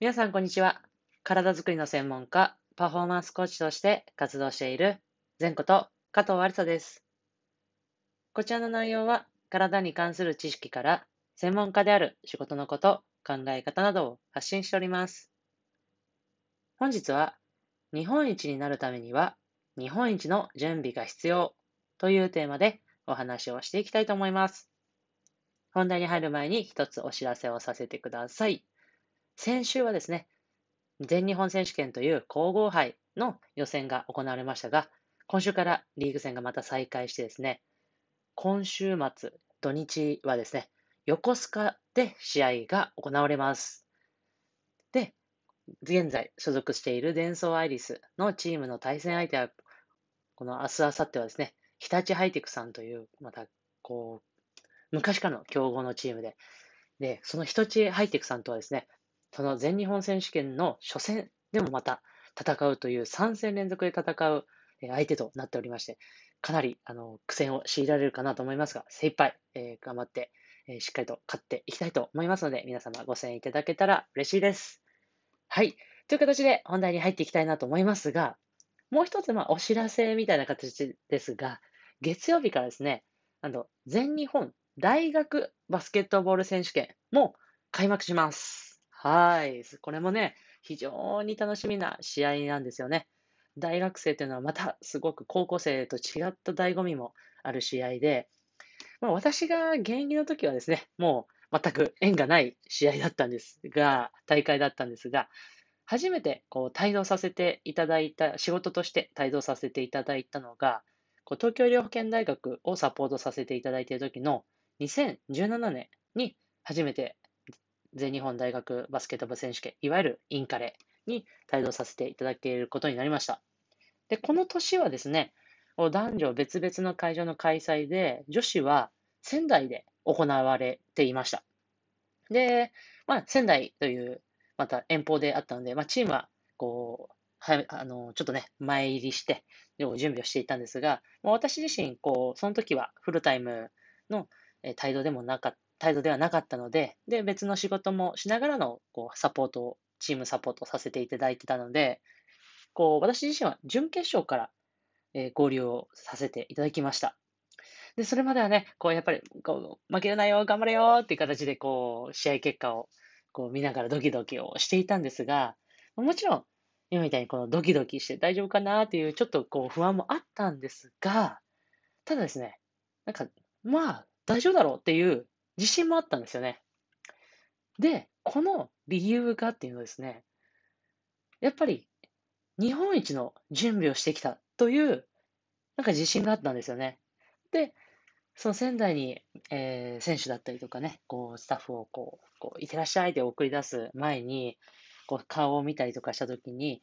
皆さん、こんにちは。体づくりの専門家、パフォーマンスコーチとして活動している、前こと加藤有沙です。こちらの内容は、体に関する知識から、専門家である仕事のこと、考え方などを発信しております。本日は、日本一になるためには、日本一の準備が必要というテーマでお話をしていきたいと思います。本題に入る前に一つお知らせをさせてください。先週はですね、全日本選手権という皇后杯の予選が行われましたが、今週からリーグ戦がまた再開してですね、今週末、土日はですね、横須賀で試合が行われます。で、現在所属しているデンソーアイリスのチームの対戦相手は、この明日、明後日はですね、日立ハイテクさんという、また、こう、昔からの強豪のチームで、で、その日立ハイテクさんとはですね、その全日本選手権の初戦でもまた戦うという3戦連続で戦う相手となっておりまして、かなりあの苦戦を強いられるかなと思いますが、精一杯、えー、頑張って、えー、しっかりと勝っていきたいと思いますので、皆様ご声援いただけたら嬉しいです。はい。という形で本題に入っていきたいなと思いますが、もう一つ、まあ、お知らせみたいな形ですが、月曜日からですね、あの、全日本大学バスケットボール選手権も開幕します。はい。これもね、非常に楽しみな試合なんですよね。大学生というのはまたすごく高校生と違った醍醐味もある試合で、まあ、私が現役の時はですね、もう全く縁がない試合だったんですが、大会だったんですが、初めてこう帯同させていただいた、仕事として帯同させていただいたのが、こう東京医療保険大学をサポートさせていただいている時の2017年に初めて全日本大学バスケットボール選手権、いわゆるインカレに帯同させていただけることになりました。で、この年はですね、男女別々の会場の開催で、女子は仙台で行われていました。で、まあ、仙台という、また遠方であったので、まあ、チームは、こう、はい、あの、ちょっとね、前入りして、準備をしていたんですが、まあ、私自身、こう、その時はフルタイムの帯同でもなかっ態度ではなかったので、で、別の仕事もしながらの、こう、サポートを、チームサポートさせていただいてたので、こう、私自身は準決勝から、えー、合流をさせていただきました。で、それまではね、こう、やっぱり、こう、負けるなよ、頑張れよっていう形で、こう、試合結果を、こう、見ながらドキドキをしていたんですが、もちろん、今みたいにこのドキドキして大丈夫かなっていう、ちょっとこう、不安もあったんですが、ただですね、なんか、まあ、大丈夫だろうっていう自信もあったんですよね。で、この理由がっていうのですね、やっぱり日本一の準備をしてきたという、なんか自信があったんですよね。で、その仙台に、えー、選手だったりとかね、こう、スタッフをこう、こう、いってらっしゃいって送り出す前に、こう、顔を見たりとかしたときに、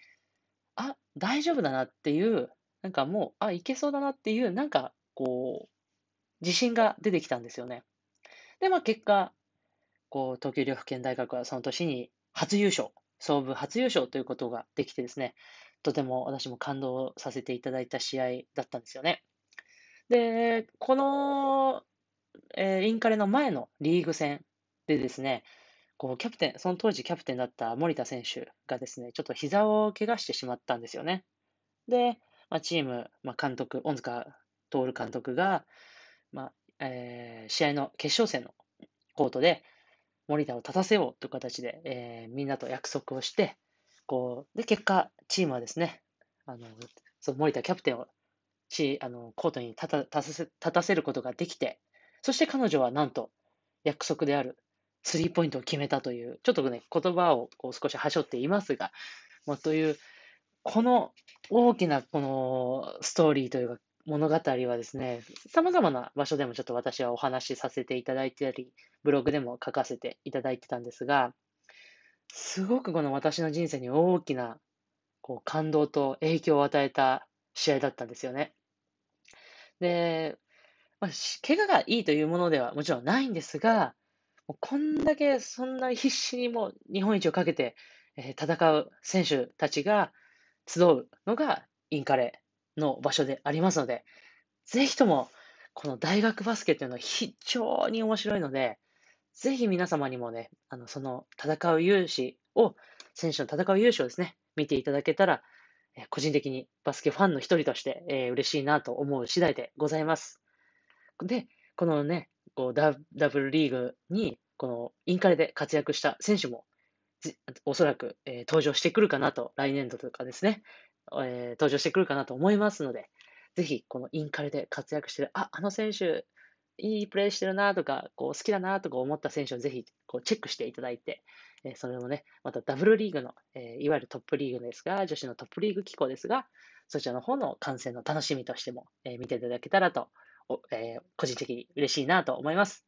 あ、大丈夫だなっていう、なんかもう、あ、いけそうだなっていう、なんか、こう、自信が出てきたんですよね。で、まあ結果、こう、東京医療保険大学はその年に初優勝、総部初優勝ということができてですね、とても私も感動させていただいた試合だったんですよね。で、この、えー、インカレの前のリーグ戦でですね、こう、キャプテン、その当時キャプテンだった森田選手がですね、ちょっと膝を怪我してしまったんですよね。で、まあ、チーム、まあ、監督、恩塚徹監督が、まあ、えー、試合の決勝戦のコートで、森田を立たせようという形で、えー、みんなと約束をして、こう、で、結果、チームはですね、あの、その森田キャプテンを、チあの、コートに立た立たせ立たせることができて、そして彼女はなんと、約束である、スリーポイントを決めたという、ちょっとね、言葉をこう少しはしょっていますが、まあ、という、この大きなこのストーリーというか、物語はですね、様々な場所でもちょっと私はお話しさせていただいてたり、ブログでも書かせていただいてたんですが、すごくこの私の人生に大きなこう感動と影響を与えた試合だったんですよね。で、まあ、怪我がいいというものではもちろんないんですが、もうこんだけそんな必死にも日本一をかけて、戦う選手たちが集うのがインカレの場所でありますので、ぜひとも、この大学バスケというのは非常に面白いので、ぜひ皆様にもね、あの、その戦う勇姿を選手の戦う優勝ですね、見ていただけたら、個人的にバスケファンの一人として、えー、嬉しいなと思う次第でございます。で、このね、こうダダブルリーグに、このインカレで活躍した選手も、おそらく、えー、登場してくるかなと、来年度とかですね、えー、登場してくるかなと思いますので、ぜひ、このインカレで活躍してる、あ、あの選手、いいプレーしてるなとか、こう好きだなとか思った選手をぜひこうチェックしていただいて、えそれもね、またダブルリーグの、えいわゆるトップリーグですが、女子のトップリーグ機構ですが、そちらの方の観戦の楽しみとしても、え見ていただけたらと、え個人的に嬉しいなと思います。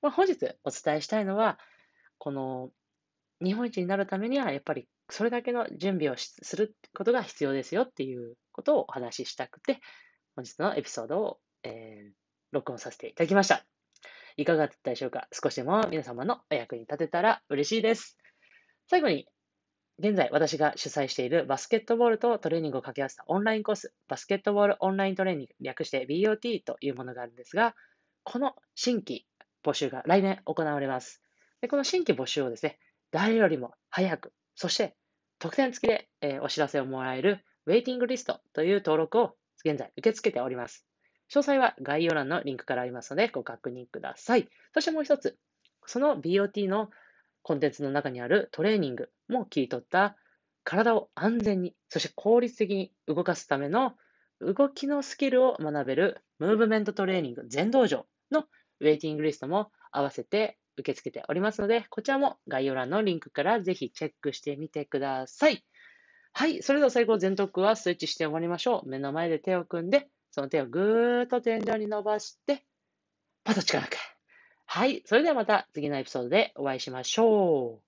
まあ、本日お伝えしたいのは、この日本一になるためには、やっぱりそれだけの準備をすることが必要ですよっていうことをお話ししたくて、本日のエピソードを、えー、録音させていただきました。いかがだったでしょうか？少しでも皆様のお役に立てたら嬉しいです。最後に、現在私が主催しているバスケットボールとトレーニングを掛け合わせたオンラインコース、バスケットボールオンライントレーニング、略して BOT というものがあるんですが、この新規募集が来年行われます。でこの新規募集をですね、誰よりも早く、そして特典付きで、えー、お知らせをもらえるウェイティングリストという登録を現在受け付けております。詳細は概要欄のリンクからありますのでご確認ください。そしてもう一つ、その BOT のコンテンツの中にあるトレーニングも切り取った体を安全に、そして効率的に動かすための動きのスキルを学べるムーブメントトレーニング全道場のウェイティングリストも合わせて受け付けておりますので、こちらも概要欄のリンクからぜひチェックしてみてください。はい。それでは最後、全徳はスイッチして終わりましょう。目の前で手を組んで、その手をぐーっと天井に伸ばして、パッと力抜く。はい。それではまた次のエピソードでお会いしましょう。